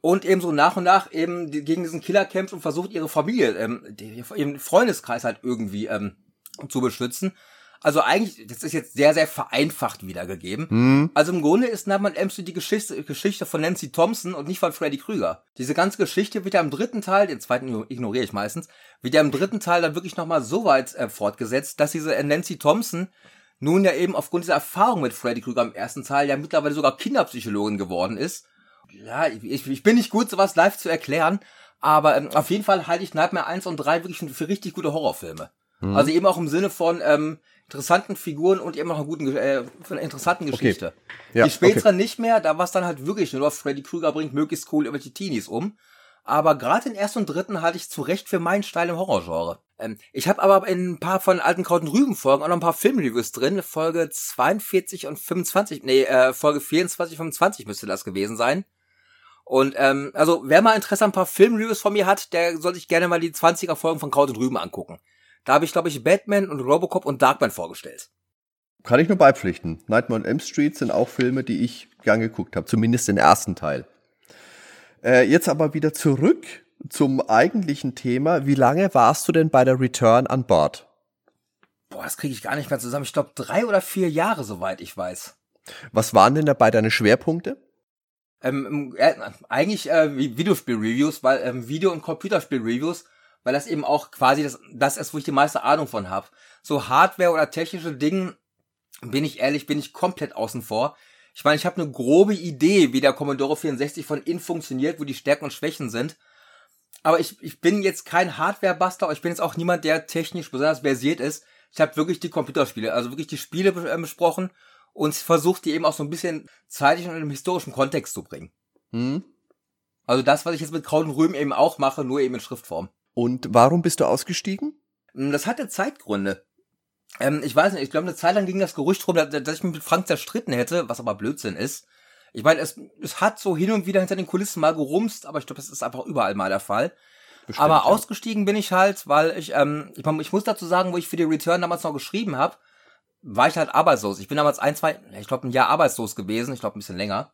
und eben so nach und nach eben gegen diesen Killer kämpft und versucht, ihre Familie, ähm, ihren Freundeskreis halt irgendwie ähm, zu beschützen. Also eigentlich, das ist jetzt sehr, sehr vereinfacht wiedergegeben. Mhm. Also im Grunde ist Nightmare on die Geschichte, Geschichte von Nancy Thompson und nicht von Freddy Krüger. Diese ganze Geschichte wird ja im dritten Teil, den zweiten ignoriere ich meistens, wird ja im dritten Teil dann wirklich nochmal so weit äh, fortgesetzt, dass diese äh, Nancy Thompson nun ja eben aufgrund dieser Erfahrung mit Freddy Krüger im ersten Teil ja mittlerweile sogar Kinderpsychologin geworden ist. Ja, ich, ich bin nicht gut, sowas live zu erklären, aber ähm, auf jeden Fall halte ich Nightmare 1 und 3 wirklich für richtig gute Horrorfilme. Mhm. Also eben auch im Sinne von, ähm, interessanten Figuren und eben noch einer guten, äh, von einer interessanten Geschichte. Okay. Ja, die späteren okay. nicht mehr, da war es dann halt wirklich nur, Freddy Krüger bringt möglichst cool irgendwelche Teenies um. Aber gerade den ersten und dritten halte ich zu Recht für meinen Steil im Horrorgenre. Ähm, ich habe aber in ein paar von alten Kraut und Rüben Folgen auch noch ein paar Filmreviews drin. Folge 42 und 25, nee, äh, Folge 24, 25 müsste das gewesen sein. Und ähm, also wer mal Interesse an ein paar Filmreviews von mir hat, der soll sich gerne mal die 20er Folgen von Kraut und Rüben angucken. Da habe ich, glaube ich, Batman und Robocop und Darkman vorgestellt. Kann ich nur beipflichten. Nightmare on Elm Street sind auch Filme, die ich gern geguckt habe, zumindest den ersten Teil. Äh, jetzt aber wieder zurück zum eigentlichen Thema. Wie lange warst du denn bei der Return an Bord? Boah, das kriege ich gar nicht mehr zusammen. Ich glaube drei oder vier Jahre, soweit ich weiß. Was waren denn dabei deine Schwerpunkte? Ähm, äh, eigentlich äh, Videospiel-Reviews, weil ähm, Video- und Computerspiel-Reviews weil das eben auch quasi das, das ist, wo ich die meiste Ahnung von habe. So Hardware oder technische Dinge, bin ich ehrlich, bin ich komplett außen vor. Ich meine, ich habe eine grobe Idee, wie der Commodore 64 von innen funktioniert, wo die Stärken und Schwächen sind. Aber ich, ich bin jetzt kein Hardware-Buster, ich bin jetzt auch niemand, der technisch besonders versiert ist. Ich habe wirklich die Computerspiele, also wirklich die Spiele äh, besprochen und versucht, die eben auch so ein bisschen zeitlich und im historischen Kontext zu bringen. Hm. Also das, was ich jetzt mit Kraut und Rüben eben auch mache, nur eben in Schriftform. Und warum bist du ausgestiegen? Hm, das hatte Zeitgründe. Ähm, ich weiß nicht, ich glaube, eine Zeit lang ging das Gerücht rum, dass, dass ich mich mit Frank zerstritten hätte, was aber Blödsinn ist. Ich meine, es, es hat so hin und wieder hinter den Kulissen mal gerumst, aber ich glaube, das ist einfach überall mal der Fall. Bestimmt, aber ja. ausgestiegen bin ich halt, weil ich, ähm, ich, ich muss dazu sagen, wo ich für die Return damals noch geschrieben habe, war ich halt arbeitslos. Ich bin damals ein, zwei, ich glaube ein Jahr arbeitslos gewesen, ich glaube ein bisschen länger.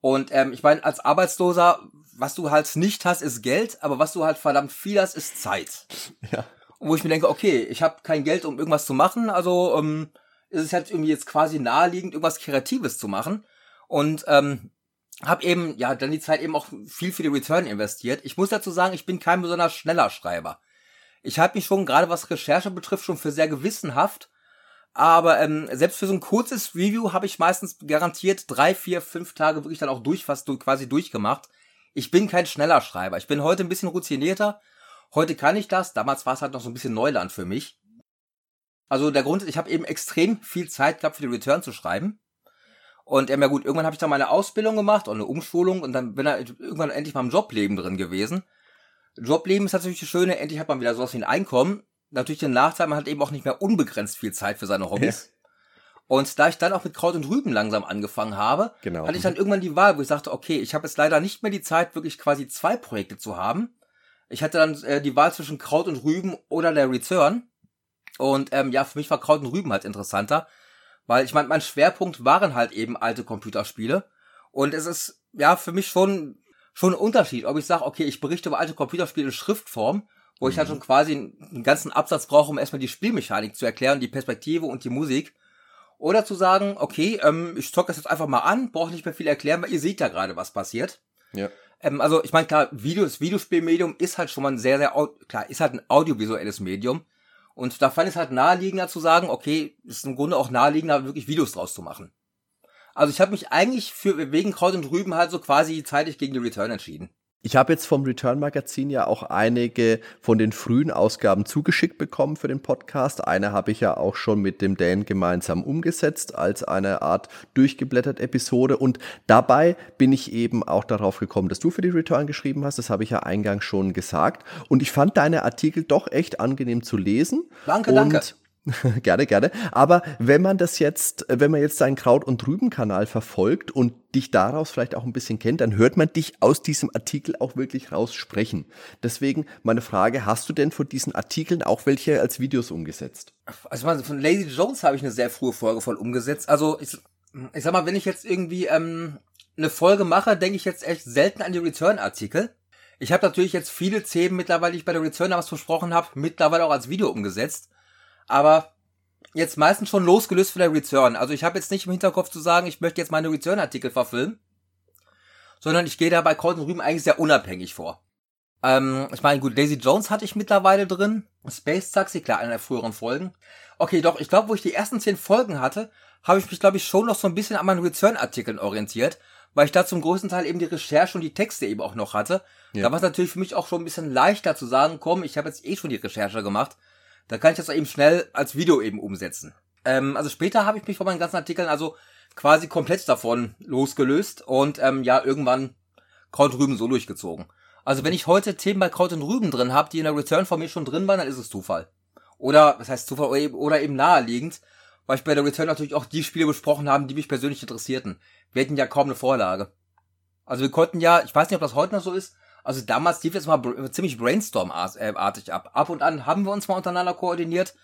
Und ähm, ich meine, als Arbeitsloser, was du halt nicht hast, ist Geld, aber was du halt verdammt viel hast, ist Zeit. Ja. Und wo ich mir denke, okay, ich habe kein Geld, um irgendwas zu machen, also ähm, ist es halt irgendwie jetzt quasi naheliegend, irgendwas Kreatives zu machen. Und ähm, habe eben, ja, dann die Zeit eben auch viel für die Return investiert. Ich muss dazu sagen, ich bin kein besonders schneller Schreiber. Ich halte mich schon, gerade was Recherche betrifft, schon für sehr gewissenhaft aber ähm, selbst für so ein kurzes Review habe ich meistens garantiert drei, vier, fünf Tage wirklich dann auch durch, fast quasi durchgemacht. Ich bin kein schneller Schreiber. Ich bin heute ein bisschen routinierter. Heute kann ich das. Damals war es halt noch so ein bisschen Neuland für mich. Also der Grund ist, ich habe eben extrem viel Zeit gehabt für die Return zu schreiben. Und ähm, ja gut, irgendwann habe ich dann meine Ausbildung gemacht und eine Umschulung und dann bin ich irgendwann endlich mal im Jobleben drin gewesen. Jobleben ist natürlich das Schöne, endlich hat man wieder sowas wie ein Einkommen natürlich den Nachteil, man hat eben auch nicht mehr unbegrenzt viel Zeit für seine Hobbys. Ja. Und da ich dann auch mit Kraut und Rüben langsam angefangen habe, genau. hatte ich dann irgendwann die Wahl, wo ich sagte, okay, ich habe jetzt leider nicht mehr die Zeit, wirklich quasi zwei Projekte zu haben. Ich hatte dann äh, die Wahl zwischen Kraut und Rüben oder der Return. Und ähm, ja, für mich war Kraut und Rüben halt interessanter, weil ich meine, mein Schwerpunkt waren halt eben alte Computerspiele. Und es ist ja für mich schon schon ein Unterschied, ob ich sage, okay, ich berichte über alte Computerspiele in Schriftform wo mhm. ich halt mhm. schon quasi einen ganzen Absatz brauche, um erstmal die Spielmechanik zu erklären, die Perspektive und die Musik. Oder zu sagen, okay, ähm, ich zocke das jetzt einfach mal an, brauche nicht mehr viel erklären, weil ihr seht ja gerade, was passiert. Ja. Ähm, also ich meine, klar, Video, das Videospielmedium ist halt schon mal ein sehr, sehr, klar, ist halt ein audiovisuelles Medium. Und da fand ich es halt naheliegender zu sagen, okay, ist im Grunde auch naheliegender, wirklich Videos draus zu machen. Also ich habe mich eigentlich für wegen Kraut und Rüben halt so quasi zeitig gegen die Return entschieden. Ich habe jetzt vom Return Magazin ja auch einige von den frühen Ausgaben zugeschickt bekommen für den Podcast. Eine habe ich ja auch schon mit dem Dan gemeinsam umgesetzt als eine Art durchgeblättert Episode. Und dabei bin ich eben auch darauf gekommen, dass du für die Return geschrieben hast. Das habe ich ja eingangs schon gesagt. Und ich fand deine Artikel doch echt angenehm zu lesen. Danke, und danke. gerne, gerne. Aber wenn man das jetzt, wenn man jetzt deinen Kraut- und Rüben-Kanal verfolgt und dich daraus vielleicht auch ein bisschen kennt, dann hört man dich aus diesem Artikel auch wirklich raussprechen. Deswegen meine Frage, hast du denn von diesen Artikeln auch welche als Videos umgesetzt? Also von Lazy Jones habe ich eine sehr frühe Folge voll umgesetzt. Also ich, ich sag mal, wenn ich jetzt irgendwie ähm, eine Folge mache, denke ich jetzt echt selten an die Return-Artikel. Ich habe natürlich jetzt viele Themen mittlerweile, die ich bei der Return damals versprochen habe, mittlerweile auch als Video umgesetzt aber jetzt meistens schon losgelöst von der Return. Also ich habe jetzt nicht im Hinterkopf zu sagen, ich möchte jetzt meine Return-Artikel verfilmen, sondern ich gehe da bei Colton Rüben eigentlich sehr unabhängig vor. Ähm, ich meine, gut, Daisy Jones hatte ich mittlerweile drin. Space Taxi, klar, einer der früheren Folgen. Okay, doch, ich glaube, wo ich die ersten zehn Folgen hatte, habe ich mich, glaube ich, schon noch so ein bisschen an meinen Return-Artikeln orientiert, weil ich da zum größten Teil eben die Recherche und die Texte eben auch noch hatte. Ja. Da war es natürlich für mich auch schon ein bisschen leichter zu sagen, komm, ich habe jetzt eh schon die Recherche gemacht. Da kann ich das eben schnell als Video eben umsetzen. Ähm, also später habe ich mich von meinen ganzen Artikeln also quasi komplett davon losgelöst und ähm, ja, irgendwann Kraut und Rüben so durchgezogen. Also wenn ich heute Themen bei Kraut und Rüben drin habe, die in der Return von mir schon drin waren, dann ist es Zufall. Oder, was heißt Zufall, oder eben, naheliegend, weil ich bei der Return natürlich auch die Spiele besprochen haben, die mich persönlich interessierten. Wir hatten ja kaum eine Vorlage. Also wir konnten ja, ich weiß nicht, ob das heute noch so ist, also damals lief es mal ziemlich Brainstorm-artig ab. Ab und an haben wir uns mal untereinander koordiniert,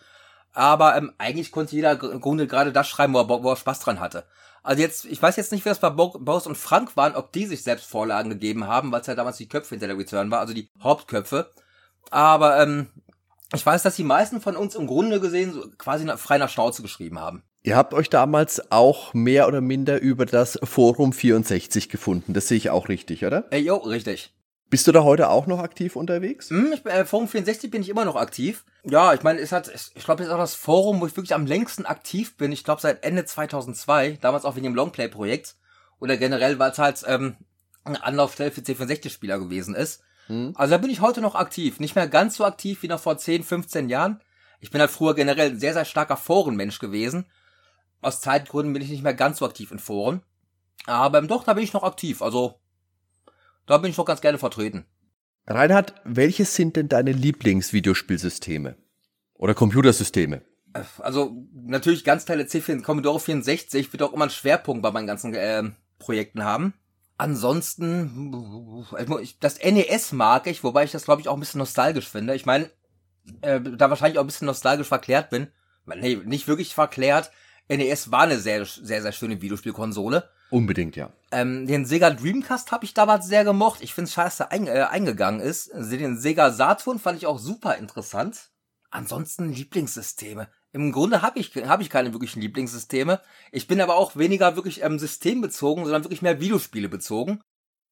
aber ähm, eigentlich konnte jeder im Grunde gerade das schreiben, wo er, wo er Spaß dran hatte. Also jetzt, ich weiß jetzt nicht, wie das bei Baus und Frank waren, ob die sich selbst Vorlagen gegeben haben, weil es ja damals die Köpfe hinter der Return war, also die Hauptköpfe. Aber ähm, ich weiß, dass die meisten von uns im Grunde gesehen so quasi frei nach Schnauze geschrieben haben. Ihr habt euch damals auch mehr oder minder über das Forum 64 gefunden. Das sehe ich auch richtig, oder? Äh, jo, richtig. Bist du da heute auch noch aktiv unterwegs? Hm, ich, äh, Forum 64 bin ich immer noch aktiv. Ja, ich meine, es hat, ich glaube, es ist auch das Forum, wo ich wirklich am längsten aktiv bin. Ich glaube, seit Ende 2002, damals auch wegen dem Longplay-Projekt. Oder generell, weil es halt ähm, eine Anlaufstelle für C64-Spieler gewesen ist. Hm. Also da bin ich heute noch aktiv. Nicht mehr ganz so aktiv wie noch vor 10, 15 Jahren. Ich bin halt früher generell ein sehr, sehr starker Forenmensch gewesen. Aus Zeitgründen bin ich nicht mehr ganz so aktiv in Foren. Aber doch, da bin ich noch aktiv. Also da bin ich doch ganz gerne vertreten. Reinhard, welches sind denn deine Lieblingsvideospielsysteme? Oder Computersysteme? Also natürlich ganz Teile C4, Commodore 64 wird auch immer einen Schwerpunkt bei meinen ganzen äh, Projekten haben. Ansonsten, das NES mag ich, wobei ich das glaube ich auch ein bisschen nostalgisch finde. Ich meine, äh, da wahrscheinlich auch ein bisschen nostalgisch verklärt bin. Nee, nicht wirklich verklärt. NES war eine sehr, sehr, sehr schöne Videospielkonsole. Unbedingt, ja. Ähm, den Sega Dreamcast habe ich damals sehr gemocht. Ich finde es scheiße ein, äh, eingegangen ist. Den Sega Saturn fand ich auch super interessant. Ansonsten Lieblingssysteme. Im Grunde habe ich, hab ich keine wirklichen Lieblingssysteme. Ich bin aber auch weniger wirklich ähm, systembezogen, sondern wirklich mehr Videospiele bezogen.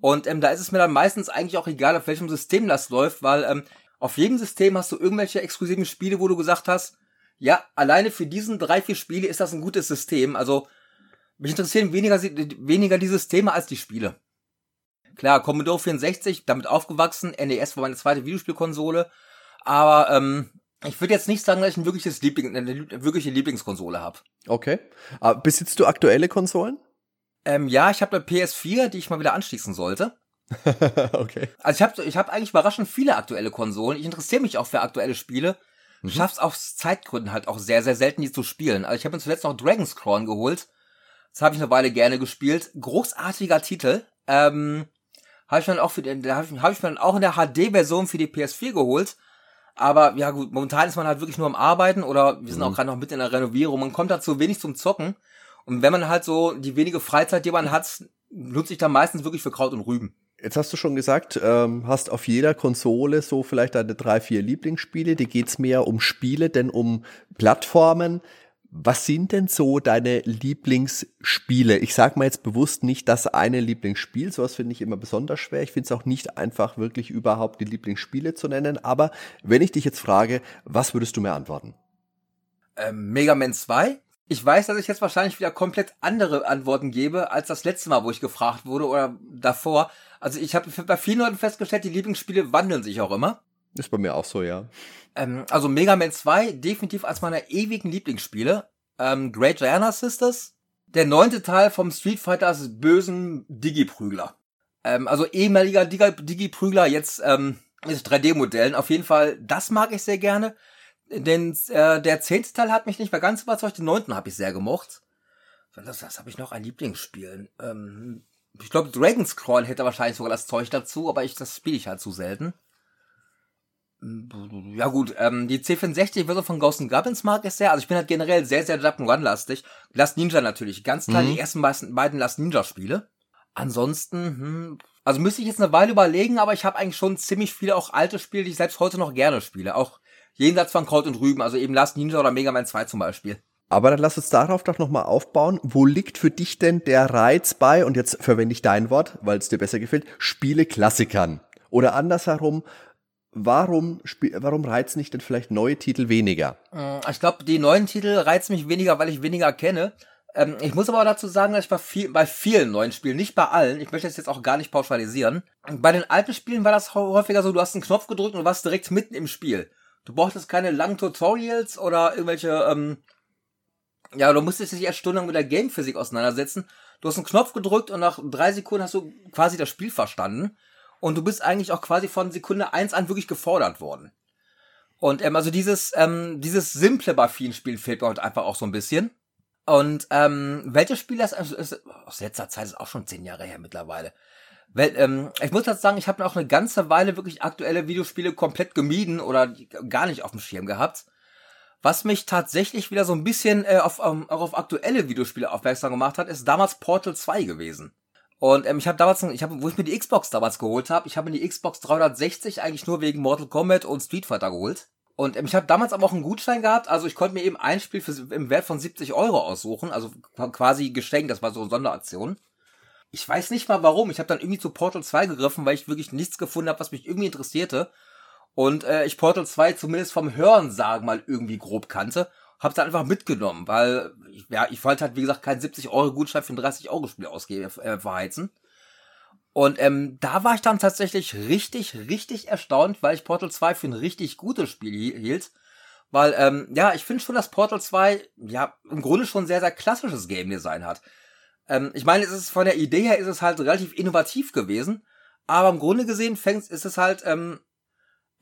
Und ähm, da ist es mir dann meistens eigentlich auch egal, auf welchem System das läuft, weil ähm, auf jedem System hast du irgendwelche exklusiven Spiele, wo du gesagt hast, ja, alleine für diesen drei, vier Spiele ist das ein gutes System. Also mich interessieren weniger, weniger die Systeme als die Spiele. Klar, Commodore 64, damit aufgewachsen, NES war meine zweite Videospielkonsole, aber ähm, ich würde jetzt nicht sagen, dass ich ein wirkliches Liebling, eine wirkliche Lieblingskonsole habe. Okay. Aber besitzt du aktuelle Konsolen? Ähm, ja, ich habe eine PS4, die ich mal wieder anschließen sollte. okay. Also ich habe ich hab eigentlich überraschend viele aktuelle Konsolen. Ich interessiere mich auch für aktuelle Spiele. Mhm. Schaff's aus Zeitgründen halt auch sehr, sehr selten, die zu spielen. Also ich habe mir zuletzt noch Dragon's Crown geholt. Das habe ich eine Weile gerne gespielt. Großartiger Titel. Ähm, habe ich dann auch für den, habe ich, hab ich mir dann auch in der HD-Version für die PS4 geholt. Aber ja gut, momentan ist man halt wirklich nur am Arbeiten oder wir sind mhm. auch gerade noch mitten in der Renovierung. Man kommt dazu wenig zum Zocken. Und wenn man halt so die wenige Freizeit, die man hat, nutze ich dann meistens wirklich für Kraut und Rüben. Jetzt hast du schon gesagt, ähm, hast auf jeder Konsole so vielleicht deine drei, vier Lieblingsspiele. Die geht's mehr um Spiele, denn um Plattformen. Was sind denn so deine Lieblingsspiele? Ich sage mal jetzt bewusst nicht das eine Lieblingsspiel, sowas finde ich immer besonders schwer. Ich finde es auch nicht einfach wirklich überhaupt die Lieblingsspiele zu nennen. Aber wenn ich dich jetzt frage, was würdest du mir antworten? Ähm, Mega Man 2? Ich weiß, dass ich jetzt wahrscheinlich wieder komplett andere Antworten gebe als das letzte Mal, wo ich gefragt wurde oder davor. Also ich habe bei vielen Leuten festgestellt, die Lieblingsspiele wandeln sich auch immer. Ist bei mir auch so, ja. Ähm, also Mega Man 2 definitiv als meiner ewigen Lieblingsspiele. Ähm, Great Giana Sisters. Der neunte Teil vom Street Fighters bösen Digi-Prügler. Ähm, also ehemaliger Digi-Prügler, jetzt ähm, mit 3D-Modellen. Auf jeden Fall, das mag ich sehr gerne. Denn äh, der zehnte Teil hat mich nicht mehr ganz überzeugt, den neunten habe ich sehr gemocht. Was, was habe ich noch an Lieblingsspielen? Ähm, ich glaube, Dragon Scroll hätte wahrscheinlich sogar das Zeug dazu, aber ich, das spiele ich halt zu selten. Ja gut, ähm, die C64-Version von Ghost Goblins mag ich sehr. Also ich bin halt generell sehr, sehr Jump'n'Run-lastig. Last Ninja natürlich, ganz klar mhm. die ersten beiden Last Ninja-Spiele. Ansonsten, hm, also müsste ich jetzt eine Weile überlegen, aber ich habe eigentlich schon ziemlich viele auch alte Spiele, die ich selbst heute noch gerne spiele. Auch jenseits von Kraut und Rüben, also eben Last Ninja oder Mega Man 2 zum Beispiel. Aber dann lass uns darauf doch nochmal aufbauen. Wo liegt für dich denn der Reiz bei, und jetzt verwende ich dein Wort, weil es dir besser gefällt, Spiele Klassikern? Oder andersherum, warum, warum reizen dich denn vielleicht neue Titel weniger? Äh, ich glaube, die neuen Titel reizen mich weniger, weil ich weniger kenne. Ähm, ich muss aber dazu sagen, dass ich bei, viel, bei vielen neuen Spielen, nicht bei allen, ich möchte das jetzt auch gar nicht pauschalisieren, bei den alten Spielen war das häufiger so, du hast einen Knopf gedrückt und warst direkt mitten im Spiel. Du brauchtest keine langen Tutorials oder irgendwelche ähm, ja, du musstest dich erst stundenlang mit der Gamephysik auseinandersetzen. Du hast einen Knopf gedrückt und nach drei Sekunden hast du quasi das Spiel verstanden. Und du bist eigentlich auch quasi von Sekunde eins an wirklich gefordert worden. Und ähm, also dieses, ähm, dieses Simple Spielen fehlt mir heute einfach auch so ein bisschen. Und ähm, welches Spiel das also ist, aus letzter Zeit ist auch schon zehn Jahre her mittlerweile. Weil, ähm, ich muss jetzt sagen, ich habe auch eine ganze Weile wirklich aktuelle Videospiele komplett gemieden oder gar nicht auf dem Schirm gehabt. Was mich tatsächlich wieder so ein bisschen äh, auf, ähm, auch auf aktuelle Videospiele aufmerksam gemacht hat, ist damals Portal 2 gewesen. Und ähm, ich habe damals, ich habe, wo ich mir die Xbox damals geholt habe, ich habe mir die Xbox 360 eigentlich nur wegen Mortal Kombat und Street Fighter geholt. Und ähm, ich habe damals aber auch einen Gutschein gehabt, also ich konnte mir eben ein Spiel für, im Wert von 70 Euro aussuchen, also quasi geschenkt, das war so eine Sonderaktion. Ich weiß nicht mal warum, ich habe dann irgendwie zu Portal 2 gegriffen, weil ich wirklich nichts gefunden habe, was mich irgendwie interessierte und äh, ich Portal 2 zumindest vom Hören sagen mal irgendwie grob kannte, hab's dann einfach mitgenommen, weil ja, ich wollte halt wie gesagt keinen 70 Euro Gutschein für ein 30 Euro Spiel ausgeben äh, verheizen. Und ähm, da war ich dann tatsächlich richtig, richtig erstaunt, weil ich Portal 2 für ein richtig gutes Spiel hielt. Weil, ähm, ja, ich finde schon, dass Portal 2, ja, im Grunde schon sehr, sehr klassisches Game Design hat. Ähm, ich meine, es ist von der Idee her ist es halt relativ innovativ gewesen, aber im Grunde gesehen fängt, ist es halt, ähm,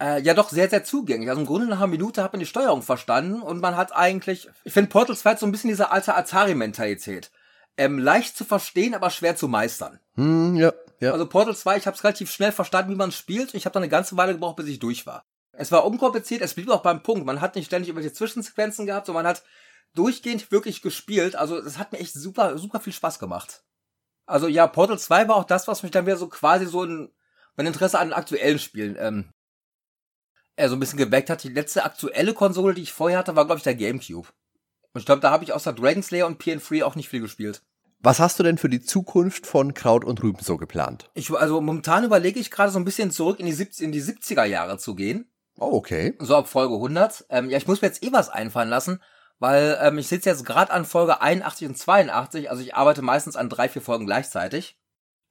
äh, ja doch sehr, sehr zugänglich. Also im Grunde nach einer Minute hat man die Steuerung verstanden und man hat eigentlich, ich finde Portal 2 so ein bisschen diese alte Atari-Mentalität. Ähm, leicht zu verstehen, aber schwer zu meistern. Hm, ja, ja. Also Portal 2, ich habe es relativ schnell verstanden, wie man spielt. Ich habe dann eine ganze Weile gebraucht, bis ich durch war. Es war unkompliziert, es blieb auch beim Punkt. Man hat nicht ständig irgendwelche Zwischensequenzen gehabt, sondern man hat durchgehend wirklich gespielt. Also es hat mir echt super, super viel Spaß gemacht. Also ja, Portal 2 war auch das, was mich dann wieder so quasi so ein, mein Interesse an aktuellen Spielen ähm, äh, so ein bisschen geweckt hat. Die letzte aktuelle Konsole, die ich vorher hatte, war, glaube ich, der GameCube. Und ich glaube, da habe ich außer Dragon Slayer und PN3 auch nicht viel gespielt. Was hast du denn für die Zukunft von Kraut und Rüben so geplant? Ich, also momentan überlege ich gerade so ein bisschen zurück in die, 70, in die 70er Jahre zu gehen. Oh, okay. So ab Folge 100. Ähm, ja, ich muss mir jetzt eh was einfallen lassen, weil ähm, ich sitze jetzt gerade an Folge 81 und 82. Also ich arbeite meistens an drei, vier Folgen gleichzeitig.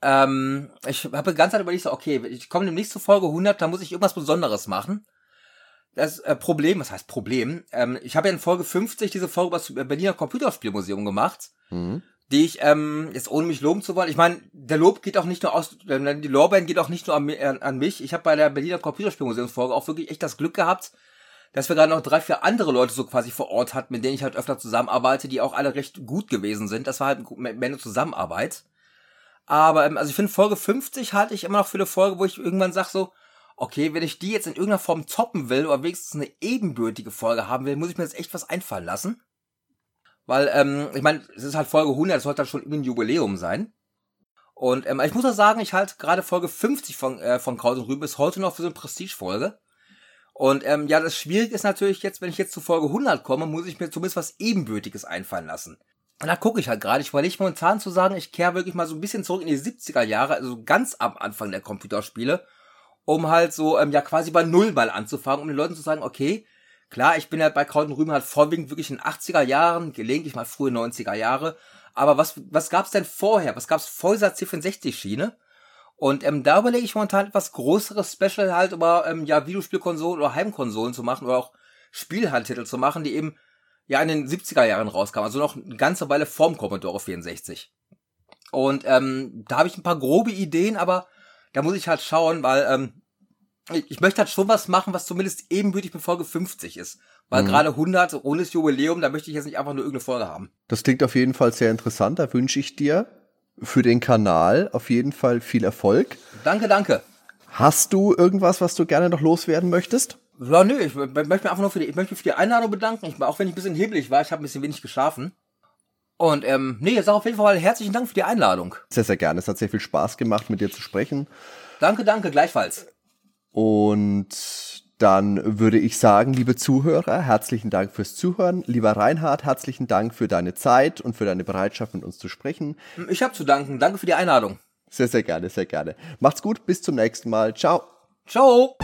Ähm, ich habe die ganze Zeit überlegt, so, okay, ich komme demnächst zu Folge 100, da muss ich irgendwas Besonderes machen das äh, Problem, was heißt Problem? Ähm, ich habe ja in Folge 50 diese Folge über das Berliner Computerspielmuseum gemacht, mhm. die ich, ähm, jetzt ohne mich loben zu wollen, ich meine, der Lob geht auch nicht nur aus, äh, die Lorbeeren geht auch nicht nur an, an, an mich. Ich habe bei der Berliner Computerspielmuseumsfolge auch wirklich echt das Glück gehabt, dass wir gerade noch drei, vier andere Leute so quasi vor Ort hatten, mit denen ich halt öfter zusammenarbeite, die auch alle recht gut gewesen sind. Das war halt eine Zusammenarbeit. Aber ähm, also ich finde Folge 50 halte ich immer noch für eine Folge, wo ich irgendwann sag so, okay, wenn ich die jetzt in irgendeiner Form toppen will oder wenigstens eine ebenbürtige Folge haben will, muss ich mir jetzt echt was einfallen lassen. Weil, ähm, ich meine, es ist halt Folge 100, es sollte halt schon irgendwie ein Jubiläum sein. Und ähm, ich muss auch sagen, ich halte gerade Folge 50 von, äh, von Kraut und Rüben bis heute noch für so eine Prestige-Folge. Und ähm, ja, das Schwierige ist natürlich jetzt, wenn ich jetzt zu Folge 100 komme, muss ich mir zumindest was Ebenbürtiges einfallen lassen. Und da gucke ich halt gerade. Ich überlege momentan zu sagen, ich kehre wirklich mal so ein bisschen zurück in die 70er Jahre, also ganz am Anfang der Computerspiele, um halt so, ähm, ja, quasi bei Null mal anzufangen, um den Leuten zu sagen, okay, klar, ich bin ja bei Kraut und Rüben halt vorwiegend wirklich in den 80er Jahren, gelegentlich mal frühe 90er Jahre, aber was, was gab's denn vorher? Was gab's vor dieser C64-Schiene? Und ähm, da überlege ich momentan etwas größeres Special halt über ähm, ja, Videospielkonsolen oder Heimkonsolen zu machen oder auch Spielhandtitel zu machen, die eben ja in den 70er Jahren rauskamen. Also noch eine ganze Weile vorm Commodore 64. Und ähm, da habe ich ein paar grobe Ideen, aber da muss ich halt schauen, weil ähm, ich, ich möchte halt schon was machen, was zumindest ebenbürtig mit Folge 50 ist. Weil mhm. gerade 100, rundes Jubiläum, da möchte ich jetzt nicht einfach nur irgendeine Folge haben. Das klingt auf jeden Fall sehr interessant. Da wünsche ich dir für den Kanal auf jeden Fall viel Erfolg. Danke, danke. Hast du irgendwas, was du gerne noch loswerden möchtest? Ja, nö, ich möchte mich einfach nur für die, ich möchte mich für die Einladung bedanken. Ich, auch wenn ich ein bisschen hebelig war, ich habe ein bisschen wenig geschlafen. Und ähm, nee, jetzt auch auf jeden Fall herzlichen Dank für die Einladung. Sehr, sehr gerne. Es hat sehr viel Spaß gemacht, mit dir zu sprechen. Danke, danke, gleichfalls. Und dann würde ich sagen, liebe Zuhörer, herzlichen Dank fürs Zuhören. Lieber Reinhard, herzlichen Dank für deine Zeit und für deine Bereitschaft, mit uns zu sprechen. Ich habe zu danken. Danke für die Einladung. Sehr, sehr gerne, sehr gerne. Macht's gut, bis zum nächsten Mal. Ciao. Ciao.